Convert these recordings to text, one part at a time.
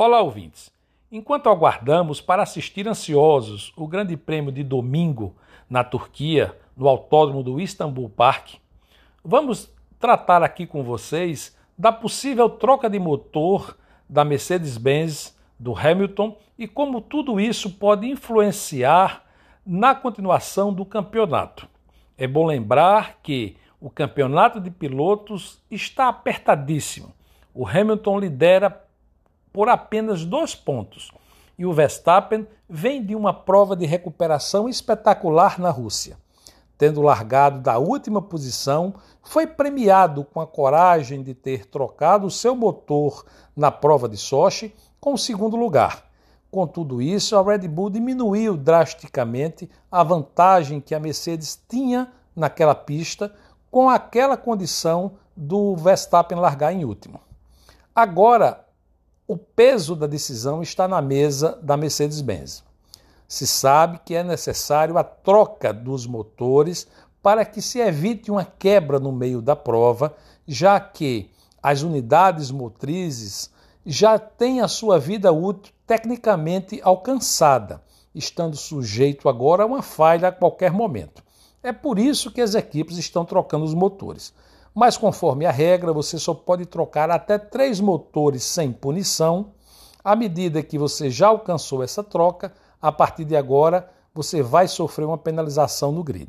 Olá, ouvintes. Enquanto aguardamos para assistir ansiosos o Grande Prêmio de domingo na Turquia, no Autódromo do Istanbul Park, vamos tratar aqui com vocês da possível troca de motor da Mercedes-Benz do Hamilton e como tudo isso pode influenciar na continuação do campeonato. É bom lembrar que o campeonato de pilotos está apertadíssimo. O Hamilton lidera por apenas dois pontos. E o Verstappen vem de uma prova de recuperação espetacular na Rússia. Tendo largado da última posição, foi premiado com a coragem de ter trocado seu motor na prova de Sochi com o segundo lugar. Com tudo isso, a Red Bull diminuiu drasticamente a vantagem que a Mercedes tinha naquela pista com aquela condição do Verstappen largar em último. Agora, o peso da decisão está na mesa da Mercedes-Benz. Se sabe que é necessário a troca dos motores para que se evite uma quebra no meio da prova, já que as unidades motrizes já têm a sua vida útil tecnicamente alcançada, estando sujeito agora a uma falha a qualquer momento. É por isso que as equipes estão trocando os motores mas conforme a regra, você só pode trocar até três motores sem punição. À medida que você já alcançou essa troca, a partir de agora você vai sofrer uma penalização no grid.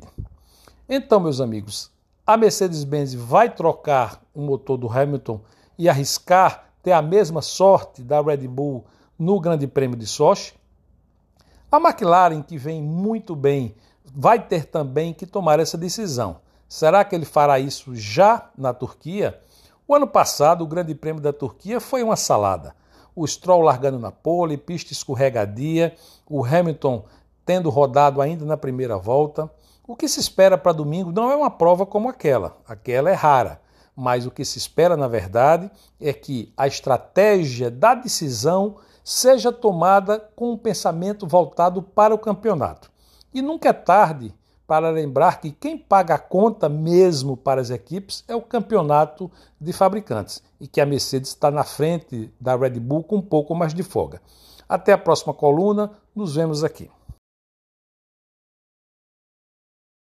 Então, meus amigos, a Mercedes-Benz vai trocar o motor do Hamilton e arriscar ter a mesma sorte da Red Bull no Grande Prêmio de Sochi? A McLaren, que vem muito bem, vai ter também que tomar essa decisão. Será que ele fará isso já na Turquia? O ano passado, o Grande Prêmio da Turquia foi uma salada. O Stroll largando na pole, pista escorregadia, o Hamilton tendo rodado ainda na primeira volta. O que se espera para domingo não é uma prova como aquela, aquela é rara. Mas o que se espera, na verdade, é que a estratégia da decisão seja tomada com um pensamento voltado para o campeonato. E nunca é tarde para lembrar que quem paga a conta mesmo para as equipes é o campeonato de fabricantes e que a Mercedes está na frente da Red Bull com um pouco mais de folga. Até a próxima coluna, nos vemos aqui.